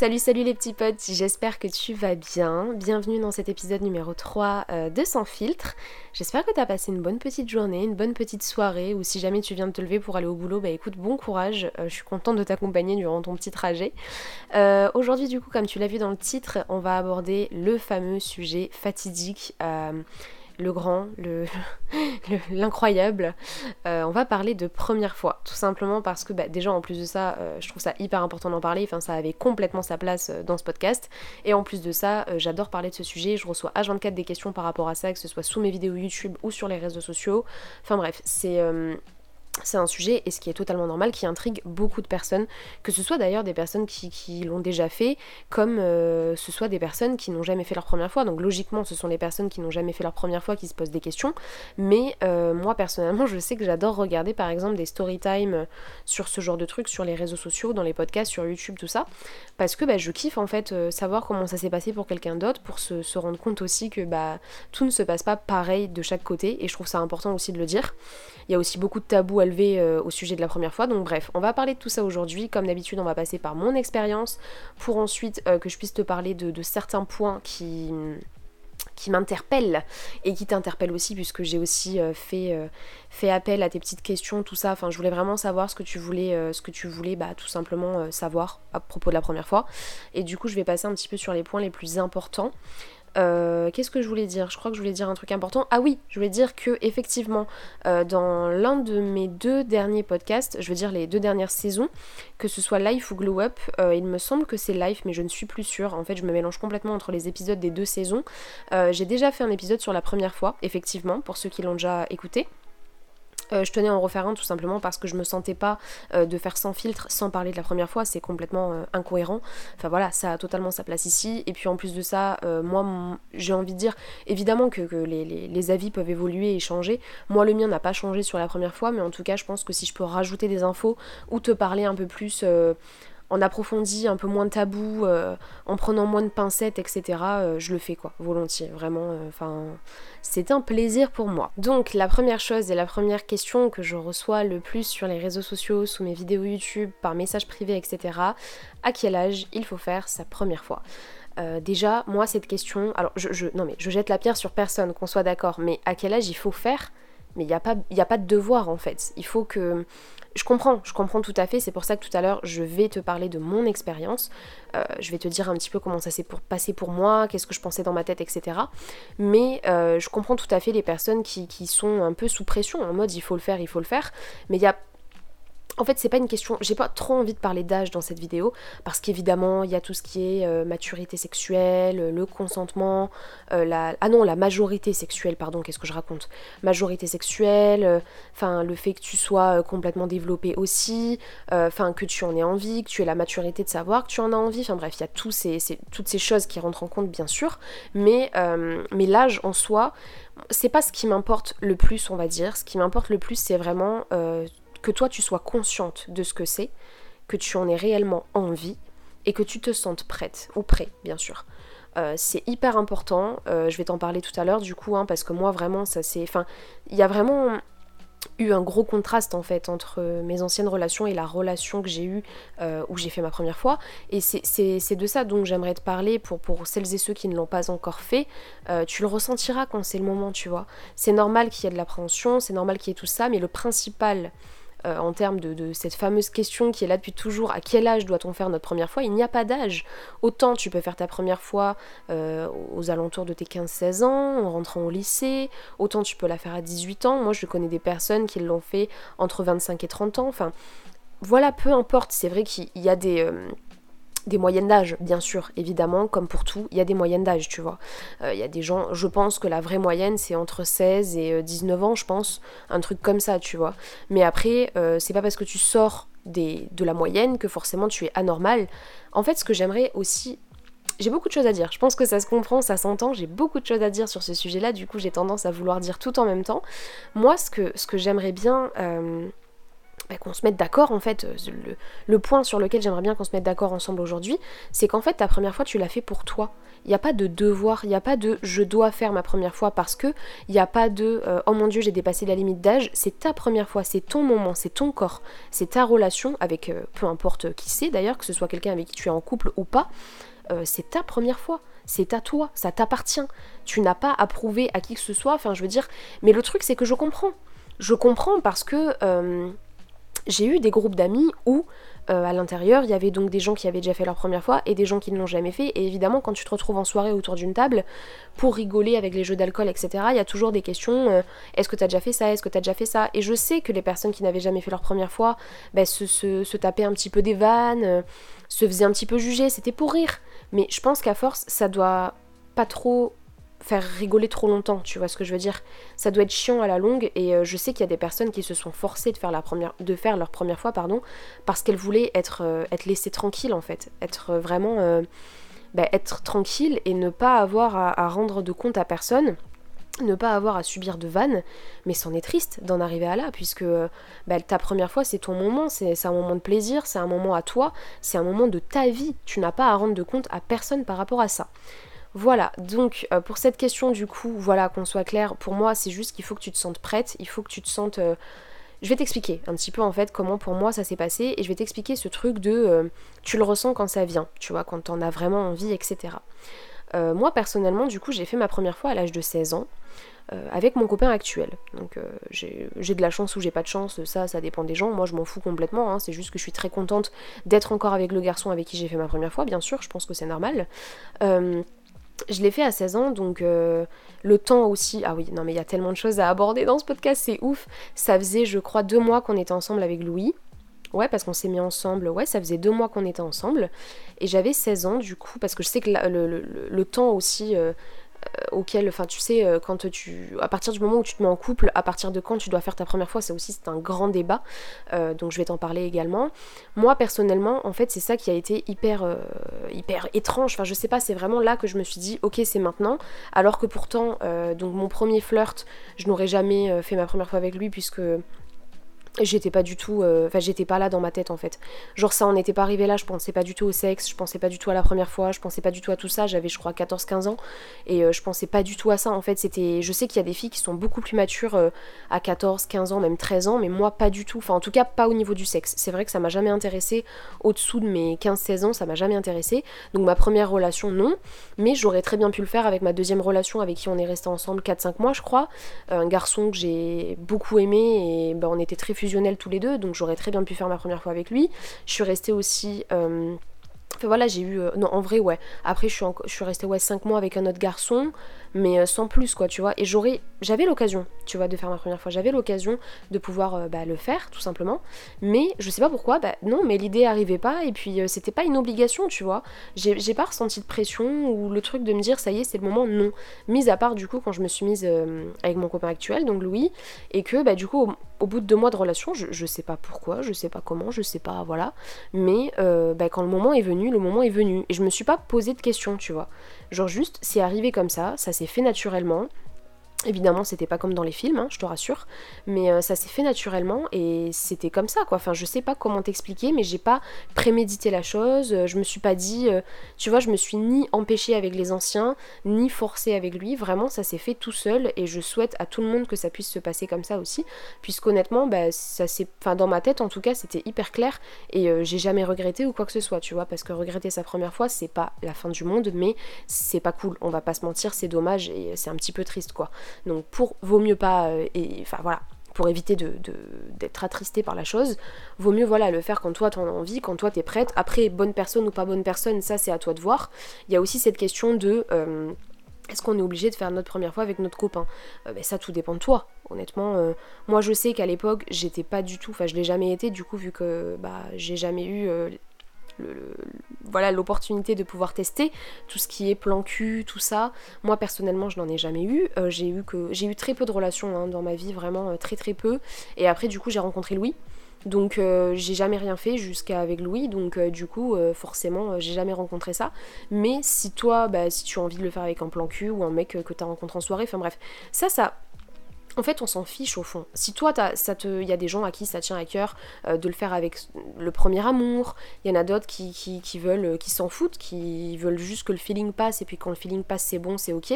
Salut salut les petits potes, j'espère que tu vas bien. Bienvenue dans cet épisode numéro 3 euh, de Sans filtre. J'espère que tu as passé une bonne petite journée, une bonne petite soirée, ou si jamais tu viens de te lever pour aller au boulot, bah écoute, bon courage, euh, je suis contente de t'accompagner durant ton petit trajet. Euh, aujourd'hui du coup, comme tu l'as vu dans le titre, on va aborder le fameux sujet fatidique le grand, le, l'incroyable. Euh, on va parler de première fois, tout simplement parce que bah, déjà en plus de ça, euh, je trouve ça hyper important d'en parler, enfin ça avait complètement sa place euh, dans ce podcast. Et en plus de ça, j'adore parler de ce sujet, je reçois H24 des questions par rapport à ça, que ce soit sous mes vidéos YouTube ou sur les réseaux sociaux. Enfin bref, c'est c'est un sujet, et ce qui est totalement normal, qui intrigue beaucoup de personnes, que ce soit d'ailleurs des personnes qui, l'ont déjà fait, comme euh, ce soit des personnes qui n'ont jamais fait leur première fois. Donc logiquement, ce sont les personnes qui n'ont jamais fait leur première fois qui se posent des questions. Mais euh, moi personnellement, je sais que j'adore regarder par exemple des story time sur ce genre de trucs, sur les réseaux sociaux, dans les podcasts, sur YouTube, tout ça, parce que bah, je kiffe en fait euh, savoir comment ça s'est passé pour quelqu'un d'autre, pour se, se, rendre compte aussi que bah, tout ne se passe pas pareil de chaque côté, et je trouve ça important aussi de le dire. Il y a aussi beaucoup de tabous à euh, au sujet de la première fois. Donc bref, on va parler de tout ça aujourd'hui. Comme d'habitude, on va passer par mon expérience pour ensuite euh, que je puisse te parler de, certains points qui qui m'interpellent et qui t'interpellent aussi puisque j'ai aussi euh, fait, fait appel à tes petites questions, tout ça. Enfin, je voulais vraiment savoir ce que tu voulais, ce que tu voulais bah, tout simplement savoir à propos de la première fois. Et du coup, je vais passer un petit peu sur les points les plus importants. Euh, qu'est-ce que je voulais dire? Je crois que je voulais dire un truc important. Ah oui, je voulais dire que effectivement, euh, dans l'un de mes deux derniers podcasts, je veux dire les deux dernières saisons, que ce soit Life ou Glow Up, euh, il me semble que c'est Life, mais je ne suis plus sûre. En fait, je me mélange complètement entre les épisodes des deux saisons. J'ai déjà fait un épisode sur la première fois, effectivement, pour ceux qui l'ont déjà écouté. Euh, je tenais en refaire un tout simplement parce que je me sentais pas euh, de faire sans filtre sans parler de la première fois, c'est complètement euh, incohérent. Enfin voilà, ça a totalement sa place ici. Et puis en plus de ça, moi j'ai envie de dire évidemment que, les, avis peuvent évoluer et changer. Moi le mien n'a pas changé sur la première fois, mais en tout cas je pense que si je peux rajouter des infos ou te parler un peu plus en approfondit, un peu moins de tabou, euh, en prenant moins de pincettes, etc., euh, je le fais quoi, volontiers, vraiment. Euh, enfin, c'est un plaisir pour moi. Donc la première chose et la première question que je reçois le plus sur les réseaux sociaux, sous mes vidéos YouTube, par message privé, etc., à quel âge il faut faire sa première fois? Déjà, moi, cette question, alors je, je, non mais je jette la pierre sur personne, qu'on soit d'accord, mais à quel âge il faut faire? Mais il n'y a, pas, a pas de devoir en fait. Il faut que je comprends, je comprends tout à fait. C'est pour ça que tout à l'heure, je vais te parler de mon expérience. Euh, je vais te dire un petit peu comment ça s'est passé pour moi, qu'est-ce que je pensais dans ma tête, etc. Mais euh, je comprends tout à fait les personnes qui, qui, sont un peu sous pression, en mode il faut le faire, il faut le faire. Mais il y a en fait, c'est pas une question. J'ai pas trop envie de parler d'âge dans cette vidéo parce qu'évidemment, il y a tout ce qui est euh, maturité sexuelle, le consentement, euh, la ah non, la majorité sexuelle, pardon, qu'est-ce que je raconte? Majorité sexuelle, euh, enfin le fait que tu sois complètement développé aussi, enfin que tu en aies envie, que tu aies la maturité de savoir que tu en as envie. Enfin bref, il y a tous ces, toutes ces choses qui rentrent en compte bien sûr, mais mais l'âge en soi, c'est pas ce qui m'importe le plus, on va dire. Ce qui m'importe le plus, c'est vraiment que toi tu sois consciente de ce que c'est, que tu en aies réellement envie et que tu te sentes prête, ou prêt bien sûr. Euh, c'est hyper important, euh, je vais t'en parler tout à l'heure du coup, hein, parce que moi vraiment ça c'est... Enfin, il y a vraiment eu un gros contraste en fait entre mes anciennes relations et la relation que j'ai eue euh, où j'ai fait ma première fois. Et c'est de ça dont j'aimerais te parler pour, pour celles et ceux qui ne l'ont pas encore fait. tu le ressentiras quand c'est le moment, tu vois. C'est normal qu'il y ait de l'appréhension, c'est normal qu'il y ait tout ça, mais le principal euh, en termes de, cette fameuse question qui est là depuis toujours, à quel âge doit-on faire notre première fois? Il n'y a pas d'âge. Autant tu peux faire ta première fois euh, aux alentours de tes 15-16 ans, en rentrant au lycée, autant tu peux la faire à 18 ans. Moi je connais des personnes qui l'ont fait entre 25 et 30 ans. Enfin voilà, peu importe, c'est vrai qu'il y a des... Euh, des moyennes d'âge, bien sûr, évidemment, comme pour tout, il y a des moyennes d'âge, tu vois. Euh, il y a des gens, je pense que la vraie moyenne, c'est entre 16 et 19 euh, ans, je pense, un truc comme ça, tu vois. Mais après, euh, c'est pas parce que tu sors des, de la moyenne que forcément tu es anormal. En fait, ce que j'aimerais aussi... J'ai beaucoup de choses à dire, je pense que ça se comprend, ça s'entend, j'ai beaucoup de choses à dire sur ce sujet-là, du coup j'ai tendance à vouloir dire tout en même temps. Moi, ce que, ce que j'aimerais bien bah, qu'on se mette d'accord en fait. Le, le, point sur lequel j'aimerais bien qu'on se mette d'accord ensemble aujourd'hui, c'est qu'en fait ta première fois tu l'as fait pour toi. Il n'y a pas de devoir, il n'y a pas de je dois faire ma première fois parce que, il n'y a pas de euh, oh mon dieu j'ai dépassé la limite d'âge, c'est ta première fois, c'est ton moment, c'est ton corps, c'est ta relation avec euh, peu importe qui c'est d'ailleurs, que ce soit quelqu'un avec qui tu es en couple ou pas, euh, c'est ta première fois, c'est à toi, ça t'appartient. Tu n'as pas à prouver à qui que ce soit, enfin je veux dire, mais le truc c'est que je comprends. Je comprends parce que j'ai eu des groupes d'amis où euh, à l'intérieur, il y avait donc des gens qui avaient déjà fait leur première fois et des gens qui ne l'ont jamais fait. Et évidemment, quand tu te retrouves en soirée autour d'une table, pour rigoler avec les jeux d'alcool, etc., il y a toujours des questions euh, est-ce que tu as déjà fait ça Est-ce que tu as déjà fait ça? Et je sais que les personnes qui n'avaient jamais fait leur première fois se, se, tapaient un petit peu des vannes, euh, se faisaient un petit peu juger, c'était pour rire. Mais je pense qu'à force, ça doit pas trop faire rigoler trop longtemps, tu vois ce que je veux dire. Ça doit être chiant à la longue et euh, je sais qu'il y a des personnes qui se sont forcées de faire, leur première fois pardon, parce qu'elles voulaient être, euh, laissées tranquilles en fait, être euh, vraiment bah, être tranquille et ne pas avoir à, rendre de compte à personne ne pas avoir à subir de vannes, mais c'en est triste d'en arriver à là, puisque bah, ta première fois c'est ton moment, c'est un moment de plaisir, c'est un moment à toi, c'est un moment de ta vie, tu n'as pas à rendre de compte à personne par rapport à ça. Voilà, donc euh, pour cette question du coup, voilà, qu'on soit clair, pour moi c'est juste qu'il faut que tu te sentes prête, il faut que tu te sentes... Euh, je vais t'expliquer un petit peu en fait comment pour moi ça s'est passé et je vais t'expliquer ce truc de euh, tu le ressens quand ça vient, tu vois, quand t'en as vraiment envie, etc. moi personnellement du coup j'ai fait ma première fois à l'âge de 16 ans. avec mon copain actuel. Donc j'ai de la chance ou j'ai pas de chance, ça, ça dépend des gens. Moi, je m'en fous complètement. Hein. C'est juste que je suis très contente d'être encore avec le garçon avec qui j'ai fait ma première fois, bien sûr. Je pense que c'est normal. Je l'ai fait à 16 ans, donc euh, le temps aussi. Ah oui, non, mais il y a tellement de choses à aborder dans ce podcast, c'est ouf. Ça faisait, je crois, deux mois qu'on était ensemble avec Louis. Ouais, parce qu'on s'est mis ensemble. Ouais, ça faisait deux mois qu'on était ensemble. Et j'avais 16 ans, du coup, parce que je sais que le, temps aussi. Euh, auquel, enfin tu sais, euh, quand tu, à partir du moment où tu te mets en couple, à partir de quand tu dois faire ta première fois, c'est aussi c'est un grand débat, euh, donc je vais t'en parler également. Moi personnellement, en fait, c'est ça qui a été hyper, hyper étrange. Enfin, je sais pas, c'est vraiment là que je me suis dit, ok, c'est maintenant, alors que pourtant, donc mon premier flirt, je n'aurais jamais fait ma première fois avec lui puisque j'étais pas du tout euh, enfin j'étais pas là dans ma tête en fait. Genre ça on n'était pas arrivé là je pensais pas du tout au sexe je pensais pas du tout à la première fois je pensais pas du tout à tout ça j'avais je crois 14 15 ans. Et euh, je pensais pas du tout à ça en fait c'était je sais qu'il y a des filles qui sont beaucoup plus matures euh, à 14 15 ans même 13 ans mais moi pas du tout. Enfin en tout cas pas au niveau du sexe. C'est vrai que ça m'a jamais intéressé au-dessous de mes 15 16 ans ça m'a jamais intéressé donc ma première relation non. Mais j'aurais très bien pu le faire avec ma deuxième relation avec qui on est resté ensemble 4 5 mois je crois. Un garçon que j'ai beaucoup aimé et ben, on était très fusionnels tous les deux, donc j'aurais très bien pu faire ma première fois avec lui. Je suis restée aussi euh, Enfin voilà, j'ai eu. Euh, non, en vrai, ouais. Après, je suis, je suis restée ouais, 5 mois avec un autre garçon, mais euh, sans plus, quoi, tu vois. Et j'aurais. J'avais l'occasion, tu vois, de faire ma première fois. J'avais l'occasion de pouvoir bah, le faire, tout simplement. Mais je sais pas pourquoi, bah non, mais l'idée arrivait pas, et puis c'était pas une obligation, tu vois. J'ai pas ressenti de pression ou le truc de me dire, ça y est, c'est le moment, non. Mis à part, du coup, quand je me suis mise avec mon copain actuel, donc Louis, et que, bah, du coup, au, bout de deux mois de relation, je, je, sais pas pourquoi, je sais pas comment, je sais pas, voilà. Mais bah, quand le moment est venu, le moment est venu. Et je me suis pas posé de questions, tu vois. Genre juste, c'est arrivé comme ça, ça s'est fait naturellement. Évidemment, c'était pas comme dans les films, hein, je te rassure, mais euh, ça s'est fait naturellement et c'était comme ça, quoi. Enfin, je sais pas comment t'expliquer, mais j'ai pas prémédité la chose. Euh, je me suis pas dit, euh, tu vois, je me suis ni empêchée avec les anciens, ni forcée avec lui. Vraiment, ça s'est fait tout seul et je souhaite à tout le monde que ça puisse se passer comme ça aussi, puisqu'honnêtement, bah, ça enfin, dans ma tête en tout cas, c'était hyper clair et j'ai jamais regretté ou quoi que ce soit, tu vois, parce que regretter sa première fois, c'est pas la fin du monde, mais c'est pas cool. On va pas se mentir, c'est dommage et c'est un petit peu triste, quoi. Donc pour vaut mieux pas euh, et enfin voilà pour éviter d'être attristé par la chose, vaut mieux voilà le faire quand toi t'en as envie, quand toi t'es prête. Après, bonne personne ou pas bonne personne, ça c'est à toi de voir. Il y a aussi cette question de euh, est-ce qu'on est obligé de faire notre première fois avec notre copain? Euh, ben, Ça tout dépend de toi. Honnêtement, moi je sais qu'à l'époque j'étais pas du tout, enfin je l'ai jamais été du coup vu que bah j'ai jamais eu voilà l'opportunité de pouvoir tester tout ce qui est plan cul, tout ça. Moi personnellement, je n'en ai jamais eu. Euh, j'ai eu que j'ai eu très peu de relations hein, dans ma vie, vraiment euh, très très peu. Et après, du coup, j'ai rencontré Louis. Donc euh, j'ai jamais rien fait jusqu'à avec Louis, donc du coup forcément j'ai jamais rencontré ça. Mais si toi, bah, si tu as envie de le faire avec un plan cul ou un mec que tu as rencontré en soirée, enfin bref, ça, ça, en fait, on s'en fiche au fond. Si toi, il y a des gens à qui ça tient à cœur euh, de le faire avec le premier amour. Il y en a d'autres qui, qui, veulent, euh, qui s'en foutent, qui veulent juste que le feeling passe et puis quand le feeling passe, c'est bon, c'est ok.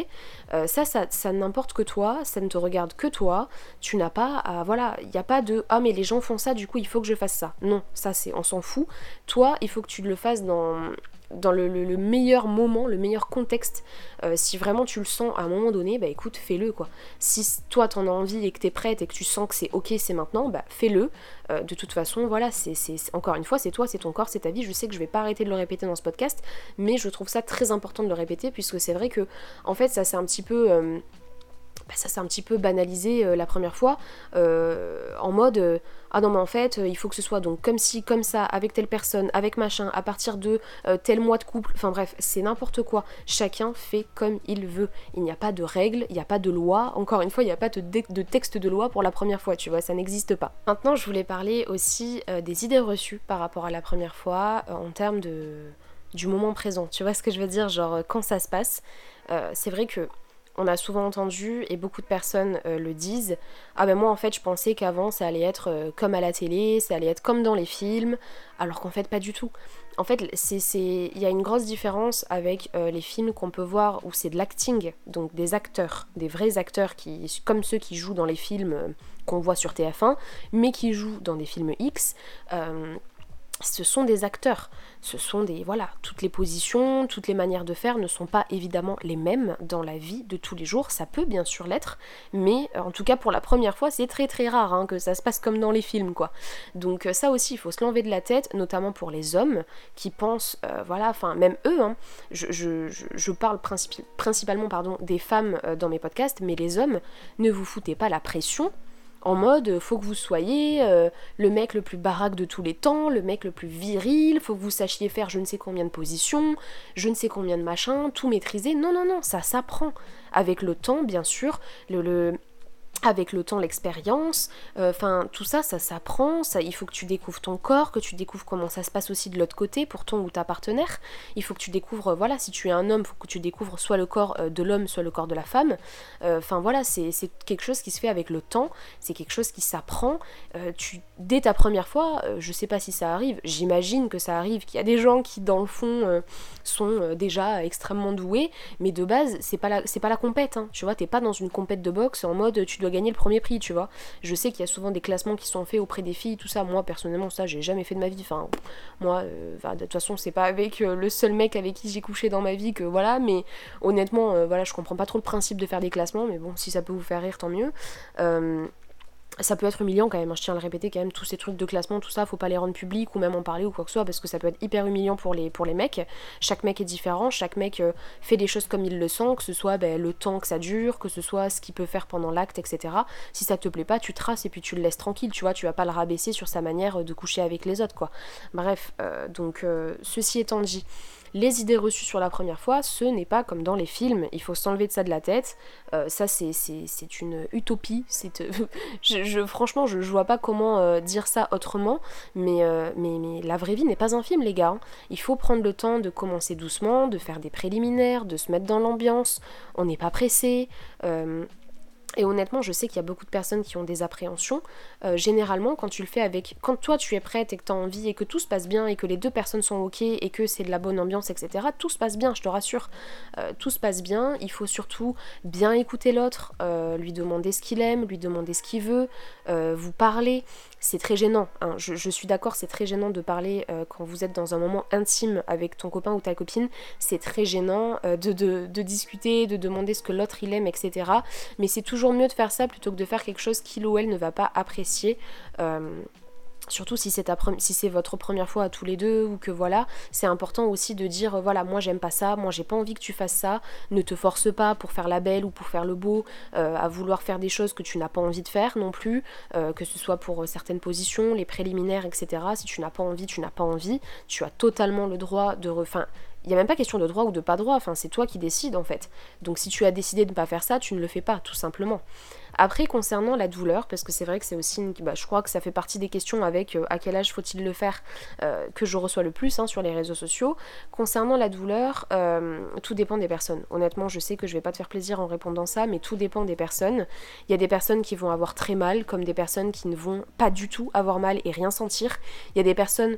Euh, ça, ça, ça n'importe que toi. Ça ne te regarde que toi. Tu n'as pas à, voilà, il n'y a pas de ah mais les gens font ça, du coup il faut que je fasse ça. Non, ça c'est, on s'en fout. Toi, il faut que tu le fasses dans dans le, meilleur moment, le meilleur contexte. Euh, si vraiment tu le sens à un moment donné, bah écoute, fais-le quoi. Si toi t'en as envie et que t'es prête et que tu sens que c'est ok, c'est maintenant, bah fais-le. Euh, de toute façon, voilà, c'est encore une fois, c'est toi, c'est ton corps, c'est ta vie. Je sais que je vais pas arrêter de le répéter dans ce podcast, mais je trouve ça très important de le répéter puisque c'est vrai que en fait ça c'est un petit peu euh, bah, ça s'est un petit peu banalisé euh, la première fois, euh, en mode euh, ah non mais en fait il faut que ce soit donc comme ci, comme ça, avec telle personne, avec machin, à partir de tel mois de couple, enfin bref, c'est n'importe quoi. Chacun fait comme il veut. Il n'y a pas de règles, il n'y a pas de loi. Encore une fois, il n'y a pas de, de, texte de loi pour la première fois, tu vois, ça n'existe pas. Maintenant, je voulais parler aussi des idées reçues par rapport à la première fois en termes de du moment présent. Tu vois ce que je veux dire, genre quand ça se passe. c'est vrai que on a souvent entendu, et beaucoup de personnes euh, le disent, ah ben moi en fait je pensais qu'avant ça allait être euh, comme à la télé, ça allait être comme dans les films, alors qu'en fait pas du tout. En fait, il y a une grosse différence avec euh, les films qu'on peut voir où c'est de l'acting, donc des acteurs, des vrais acteurs comme ceux qui jouent dans les films qu'on voit sur TF1, mais qui jouent dans des films X ce sont des acteurs, ce sont des voilà, toutes les positions, toutes les manières de faire ne sont pas évidemment les mêmes dans la vie de tous les jours, ça peut bien sûr l'être, mais euh, en tout cas pour la première fois c'est très très rare hein, que ça se passe comme dans les films quoi. Donc euh, ça aussi il faut se l'enlever de la tête, notamment pour les hommes qui pensent, euh, voilà, enfin même eux, hein, je, parle principalement pardon, des femmes dans mes podcasts, mais les hommes, ne vous foutez pas la pression en mode faut que vous soyez euh, le mec le plus baraque de tous les temps, le mec le plus viril, faut que vous sachiez faire je ne sais combien de positions, je ne sais combien de machins, tout maîtriser. Non, non, non, ça s'apprend. Avec le temps, bien sûr, le avec le temps, l'expérience, euh, enfin tout ça, ça s'apprend, ça, il faut que tu découvres ton corps, que tu découvres comment ça se passe aussi de l'autre côté pour ton ou ta partenaire. Il faut que tu découvres, euh, voilà, si tu es un homme, il faut que tu découvres soit le corps euh, de l'homme, soit le corps de la femme. Enfin voilà, c'est quelque chose qui se fait avec le temps, c'est quelque chose qui s'apprend. tu, dès ta première fois, je sais pas si ça arrive, j'imagine que ça arrive, qu'il y a des gens qui dans le fond sont déjà extrêmement doués, mais de base, c'est pas la, pas la compète, hein, tu vois, t'es pas dans une compète de boxe en mode tu gagner le premier prix, tu vois. Je sais qu'il y a souvent des classements qui sont faits auprès des filles, tout ça. Moi, personnellement, ça, j'ai jamais fait de ma vie. Enfin, moi, euh, de toute façon, c'est pas avec euh, le seul mec avec qui j'ai couché dans ma vie que voilà, mais honnêtement, euh, voilà, je comprends pas trop le principe de faire des classements, mais bon, si ça peut vous faire rire, tant mieux ça peut être humiliant quand même, hein, je tiens à le répéter quand même, tous ces trucs de classement, tout ça, faut pas les rendre publics ou même en parler ou quoi que ce soit, parce que ça peut être hyper humiliant pour les, pour les mecs. Chaque mec est différent, chaque mec euh, fait des choses comme il le sent, que ce soit ben, le temps que ça dure, que ce soit ce qu'il peut faire pendant l'acte, etc. Si ça te plaît pas, tu traces et puis tu le laisses tranquille, tu vois, tu vas pas le rabaisser sur sa manière de coucher avec les autres, quoi. Bref, euh, donc euh, ceci étant dit, les idées reçues sur la première fois, ce n'est pas comme dans les films, il faut s'enlever de ça de la tête. Euh, ça, c'est une utopie. C'est, euh, je, franchement, je, vois pas comment euh, dire ça autrement, mais, mais, mais, la vraie vie n'est pas un film, les gars. Il faut prendre le temps de commencer doucement, de faire des préliminaires, de se mettre dans l'ambiance. On n'est pas pressé. Et honnêtement, je sais qu'il y a beaucoup de personnes qui ont des appréhensions. Euh, généralement, quand tu le fais avec. Quand toi tu es prête et que tu as envie et que tout se passe bien et que les deux personnes sont ok et que c'est de la bonne ambiance, etc., tout se passe bien, je te rassure. Euh, tout se passe bien. Il faut surtout bien écouter l'autre, euh, lui demander ce qu'il aime, lui demander ce qu'il veut, vous parler c'est très gênant. Hein. Je, suis d'accord, c'est très gênant de parler quand vous êtes dans un moment intime avec ton copain ou ta copine. C'est très gênant de, de, discuter, de demander ce que l'autre il aime, etc. Mais c'est toujours mieux de faire ça plutôt que de faire quelque chose qu'il ou elle ne va pas apprécier. Euh, Surtout si c'est, si c'est votre première fois à tous les deux ou que voilà, c'est important aussi de dire voilà, moi j'aime pas ça, moi j'ai pas envie que tu fasses ça, ne te force pas pour faire la belle ou pour faire le beau, euh, à vouloir faire des choses que tu n'as pas envie de faire non plus, euh, que ce soit pour certaines positions, les préliminaires, etc. Si tu n'as pas envie, tu n'as pas envie, tu as totalement le droit de. Enfin, il n'y a même pas question de droit ou de pas droit, c'est toi qui décides en fait. Donc si tu as décidé de ne pas faire ça, tu ne le fais pas, tout simplement. Après, concernant la douleur, parce que c'est vrai que c'est aussi, une, bah, je crois que ça fait partie des questions avec euh, à quel âge faut-il le faire euh, que je reçois le plus hein, sur les réseaux sociaux. Concernant la douleur, euh, tout dépend des personnes. Honnêtement, je sais que je vais pas te faire plaisir en répondant ça, mais tout dépend des personnes. Il y a des personnes qui vont avoir très mal, comme des personnes qui ne vont pas du tout avoir mal et rien sentir. Il y a des personnes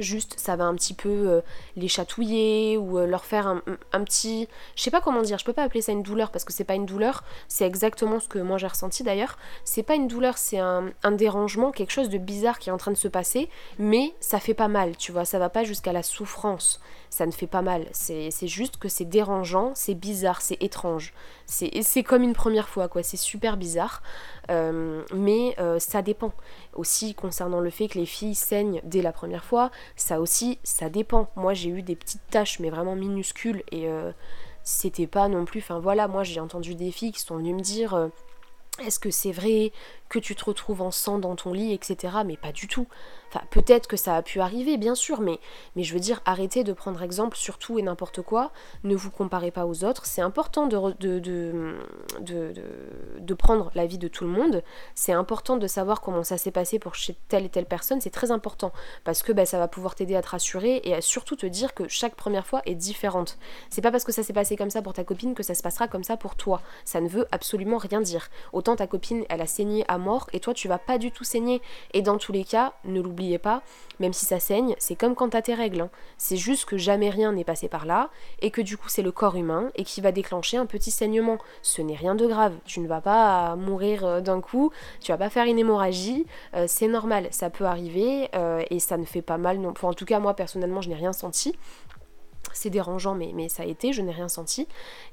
juste ça va un petit peu euh, les chatouiller ou euh, leur faire un, petit je sais pas comment dire je peux pas appeler ça une douleur parce que c'est pas une douleur c'est exactement ce que moi j'ai ressenti d'ailleurs. C'est pas une douleur c'est un, un, dérangement quelque chose de bizarre qui est en train de se passer mais ça fait pas mal tu vois ça va pas jusqu'à la souffrance ça ne fait pas mal c'est juste que c'est dérangeant c'est bizarre c'est étrange c'est comme une première fois quoi c'est super bizarre euh, mais ça dépend aussi concernant le fait que les filles saignent dès la première fois, ça aussi, ça dépend. Moi j'ai eu des petites taches mais vraiment minuscules et euh, c'était pas non plus. Enfin voilà, moi j'ai entendu des filles qui sont venues me dire. Euh, est-ce que c'est vrai que tu te retrouves en sang dans ton lit, etc. Mais pas du tout. Enfin, peut-être que ça a pu arriver, bien sûr, mais, mais je veux dire, arrêtez de prendre exemple sur tout et n'importe quoi. Ne vous comparez pas aux autres. C'est important de, de, de, de, prendre la vie de tout le monde. C'est important de savoir comment ça s'est passé pour telle et telle personne. C'est très important parce que bah, ça va pouvoir t'aider à te rassurer et à surtout te dire que chaque première fois est différente. C'est pas parce que ça s'est passé comme ça pour ta copine que ça se passera comme ça pour toi. Ça ne veut absolument rien dire. Autant ta copine, elle a saigné mort et toi, tu vas pas du tout saigner. Et dans tous les cas, ne l'oublie n'oubliez pas, même si ça saigne, c'est comme quand t'as tes règles. Hein. C'est juste que jamais rien n'est passé par là, et que du coup c'est le corps humain, et qui va déclencher un petit saignement. Ce n'est rien de grave, tu ne vas pas mourir euh, d'un coup, tu vas pas faire une hémorragie, euh, c'est normal, ça peut arriver, euh, et ça ne fait pas mal non En tout cas, moi personnellement, je n'ai rien senti c'est dérangeant, mais, mais ça a été, je n'ai rien senti.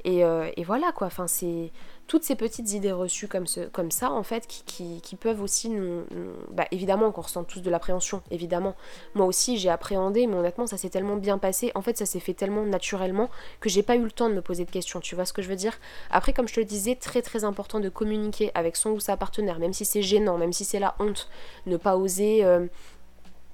Et voilà quoi, enfin c'est toutes ces petites idées reçues comme, ça, en fait, qui, peuvent aussi nous... bah, évidemment qu'on ressent tous de l'appréhension, évidemment. Moi aussi, j'ai appréhendé, mais honnêtement, ça s'est tellement bien passé. En fait, ça s'est fait tellement naturellement que j'ai pas eu le temps de me poser de questions, tu vois ce que je veux dire? Après, comme je te le disais, très très important de communiquer avec son ou sa partenaire, même si c'est gênant, même si c'est la honte, ne pas oser... Euh,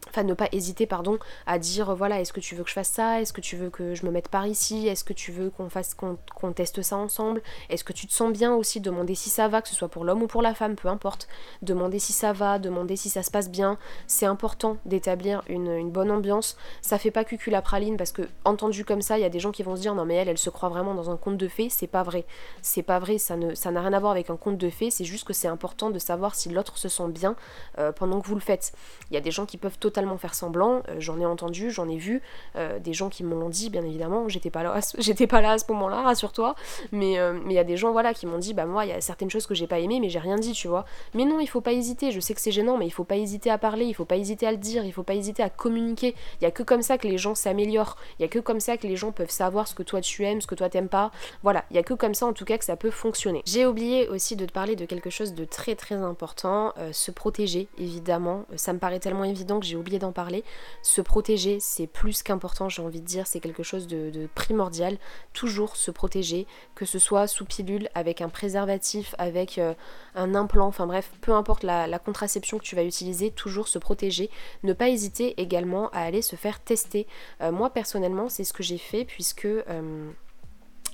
enfin ne pas hésiter pardon à dire voilà est-ce que tu veux que je fasse ça? Est-ce que tu veux que je me mette par ici? Est-ce que tu veux qu'on fasse qu'on teste ça ensemble? Est-ce que tu te sens bien aussi? Demander si ça va que ce soit pour l'homme ou pour la femme peu importe. Demander si ça va demander si ça se passe bien. C'est important d'établir une, bonne ambiance. Ça fait pas cucul la praline parce que entendu comme ça il y a des gens qui vont se dire non mais elle elle se croit vraiment dans un conte de fées. C'est pas vrai. C'est pas vrai. Ça ne ça n'a rien à voir avec un conte de fées. C'est juste que c'est important de savoir si l'autre se sent bien euh, pendant que vous le faites. Il y a des gens qui peuvent totalement faire semblant. Euh, j'en ai entendu, j'en ai vu euh, des gens qui m'ont dit, bien évidemment. J'étais pas là, j'étais pas là à ce moment-là, rassure-toi. Mais euh, mais il y a des gens voilà qui m'ont dit, bah moi il y a certaines choses que j'ai pas aimé, mais j'ai rien dit, tu vois. Mais non, il faut pas hésiter. Je sais que c'est gênant, mais il faut pas hésiter à parler, il faut pas hésiter à le dire, il faut pas hésiter à communiquer. Il y a que comme ça que les gens s'améliorent. Il y a que comme ça que les gens peuvent savoir ce que toi tu aimes, ce que toi t'aimes pas. Voilà, il y a que comme ça en tout cas que ça peut fonctionner. J'ai oublié aussi de te parler de quelque chose de très très important, se protéger évidemment. Ça me paraît tellement évident que j'ai oublié d'en parler. Se protéger, c'est plus qu'important, j'ai envie de dire, c'est quelque chose de, primordial. Toujours se protéger, que ce soit sous pilule, avec un préservatif, avec euh, un implant, enfin bref, peu importe la, contraception que tu vas utiliser, toujours se protéger. Ne pas hésiter également à aller se faire tester. Euh, moi personnellement, c'est ce que j'ai fait puisque... Euh,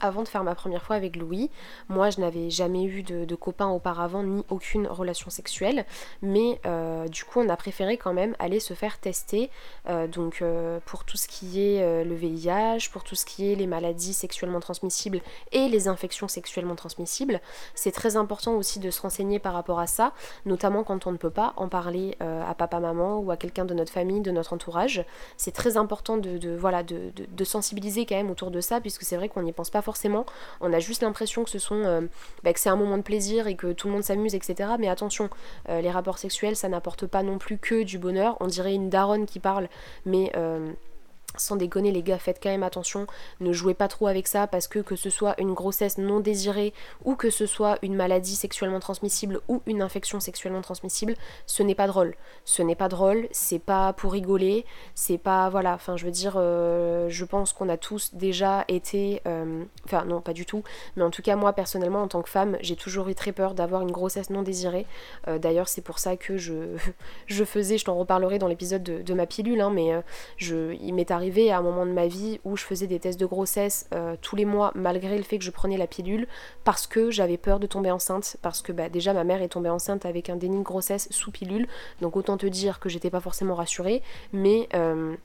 avant de faire ma première fois avec Louis, moi je n'avais jamais eu de, copain auparavant ni aucune relation sexuelle, mais euh, du coup on a préféré quand même aller se faire tester, euh, donc euh, pour tout ce qui est le VIH, pour tout ce qui est les maladies sexuellement transmissibles et les infections sexuellement transmissibles. C'est très important aussi de se renseigner par rapport à ça, notamment quand on ne peut pas en parler à papa maman ou à quelqu'un de notre famille, de notre entourage. C'est très important de, voilà de, de, sensibiliser quand même autour de ça, puisque c'est vrai qu'on n'y pense pas forcément. On a juste l'impression que ce sont euh, bah, que c'est un moment de plaisir et que tout le monde s'amuse, etc. Mais attention, euh, les rapports sexuels, ça n'apporte pas non plus que du bonheur. On dirait une daronne qui parle, mais euh, sans déconner les gars, faites quand même attention, ne jouez pas trop avec ça parce que que ce soit une grossesse non désirée ou que ce soit une maladie sexuellement transmissible ou une infection sexuellement transmissible, ce n'est pas drôle. Ce n'est pas drôle, c'est pas pour rigoler, c'est pas voilà, enfin je veux dire, euh, je pense qu'on a tous déjà été, euh, enfin non pas du tout, mais en tout cas moi personnellement en tant que femme, j'ai toujours eu très peur d'avoir une grossesse non désirée. Euh, d'ailleurs c'est pour ça que je, je faisais, je t'en reparlerai dans l'épisode de, ma pilule, hein, mais je, il m'est arrivé à un moment de ma vie où je faisais des tests de grossesse euh, tous les mois malgré le fait que je prenais la pilule parce que j'avais peur de tomber enceinte parce que bah, déjà ma mère est tombée enceinte avec un déni de grossesse sous pilule. Donc autant te dire que j'étais pas forcément rassurée mais euh,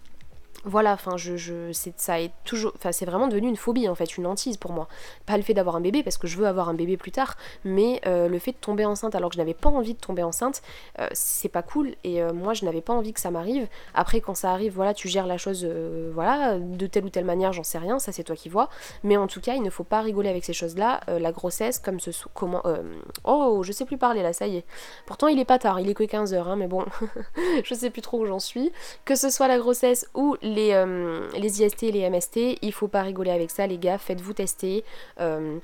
voilà, enfin, je, je c'est, ça est toujours, enfin, c'est vraiment devenu une phobie en fait, une hantise pour moi. Pas le fait d'avoir un bébé parce que je veux avoir un bébé plus tard, mais euh, le fait de tomber enceinte alors que je n'avais pas envie de tomber enceinte, euh, c'est pas cool. Et euh, moi, je n'avais pas envie que ça m'arrive. Après, quand ça arrive, voilà, tu gères la chose, voilà, de telle ou telle manière, j'en sais rien, ça c'est toi qui vois. Mais en tout cas, il ne faut pas rigoler avec ces choses-là. la grossesse, comme ce, comment, oh, je sais plus parler là, ça y est. Pourtant, il est pas tard, il est que 15 h hein, mais bon, je sais plus trop où j'en suis. Que ce soit la grossesse ou les, euh, les IST et les MST, il faut pas rigoler avec ça les gars, faites-vous tester. Euh,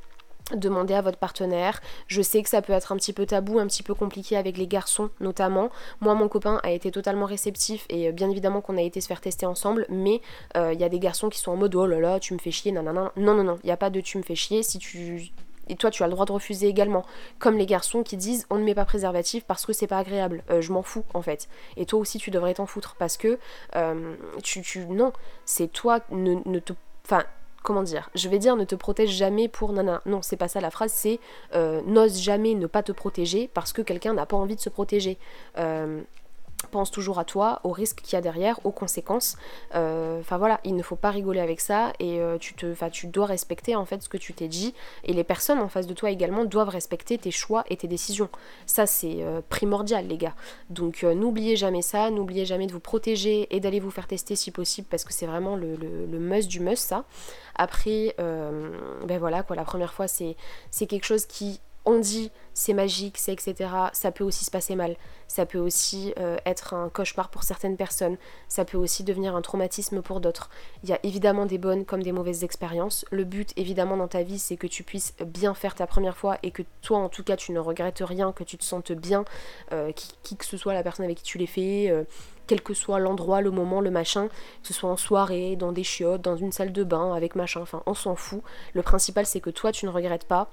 demandez à votre partenaire. Je sais que ça peut être un petit peu tabou, un petit peu compliqué avec les garçons notamment. Moi, mon copain a été totalement réceptif et euh, bien évidemment qu'on a été se faire tester ensemble, mais il y a des garçons qui sont en mode oh là là, tu me fais chier, nanana. Non, non, non, il n'y a pas de tu me fais chier. Si tu et toi tu as le droit de refuser également. Comme les garçons qui disent on ne met pas préservatif parce que c'est pas agréable. Euh, je m'en fous en fait. Et toi aussi tu devrais t'en foutre parce que euh, tu, tu, Non, c'est toi ne, te. Enfin, comment dire? Je vais dire ne te protège jamais pour nana. Non, c'est pas ça la phrase, c'est euh, n'ose jamais ne pas te protéger parce que quelqu'un n'a pas envie de se protéger pense toujours à toi, aux risques qu'il y a derrière, aux conséquences. Euh, enfin voilà, il ne faut pas rigoler avec ça et euh, tu, te, tu dois respecter en fait ce que tu t'es dit et les personnes en face de toi également doivent respecter tes choix et tes décisions. Ça c'est euh, primordial les gars. Donc n'oubliez jamais ça, n'oubliez jamais de vous protéger et d'aller vous faire tester si possible parce que c'est vraiment le, le, must du must ça. Après, ben voilà quoi, la première fois c'est quelque chose qui on dit c'est magique, c'est etc. Ça peut aussi se passer mal. Ça peut aussi euh, être un cauchemar pour certaines personnes. Ça peut aussi devenir un traumatisme pour d'autres. Il y a évidemment des bonnes comme des mauvaises expériences. Le but évidemment dans ta vie c'est que tu puisses bien faire ta première fois et que toi en tout cas tu ne regrettes rien, que tu te sentes bien, euh, qui, que ce soit la personne avec qui tu l'es fait. Euh, quel que soit l'endroit, le moment, le machin, que ce soit en soirée, dans des chiottes, dans une salle de bain, avec machin, enfin on s'en fout. Le principal c'est que toi tu ne regrettes pas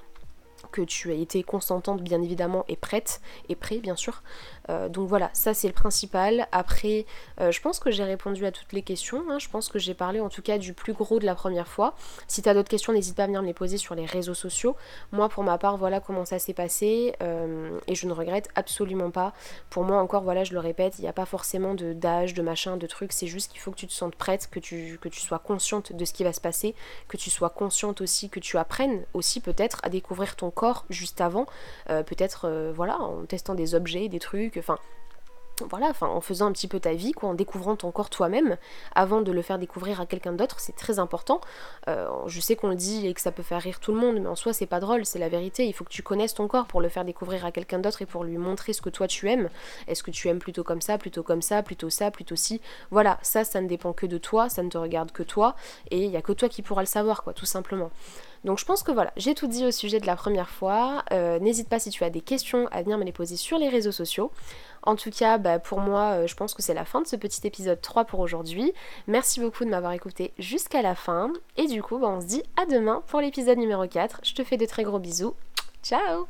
que tu as été consentante bien évidemment et prête et prêt bien sûr. Euh, donc voilà, ça c'est le principal. Après, euh, je pense que j'ai répondu à toutes les questions. Hein. Je pense que j'ai parlé en tout cas du plus gros de la première fois. Si tu as d'autres questions, n'hésite pas à venir me les poser sur les réseaux sociaux. Moi pour ma part, voilà comment ça s'est passé euh, et je ne regrette absolument pas. Pour moi encore, voilà, je le répète, il n'y a pas forcément d'âge, de machin, de trucs. C'est juste qu'il faut que tu te sentes prête, que tu, sois consciente de ce qui va se passer, que tu sois consciente aussi, que tu apprennes aussi peut-être à découvrir ton corps juste avant, peut-être voilà, en testant des objets, des trucs, voilà, en faisant un petit peu ta vie, en découvrant ton corps toi-même, avant de le faire découvrir à quelqu'un d'autre, c'est très important. Euh, je sais qu'on le dit et que ça peut faire rire tout le monde, mais en soi c'est pas drôle, c'est la vérité. Il faut que tu connaisses ton corps pour le faire découvrir à quelqu'un d'autre et pour lui montrer ce que toi tu aimes. Est-ce que tu aimes plutôt comme ça, plutôt comme ça, plutôt ça, plutôt ci? Voilà, ça, ça ne dépend que de toi, ça ne te regarde que toi, et il y a que toi qui pourras le savoir, quoi, tout simplement. Donc je pense que voilà, j'ai tout dit au sujet de la première fois. Euh, n'hésite pas si tu as des questions à venir me les poser sur les réseaux sociaux. En tout cas, bah, pour moi, euh, je pense que c'est la fin de ce petit épisode 3 pour aujourd'hui. Merci beaucoup de m'avoir écouté jusqu'à la fin. Et du coup, bah, on se dit à demain pour l'épisode numéro 4. Je te fais de très gros bisous. Ciao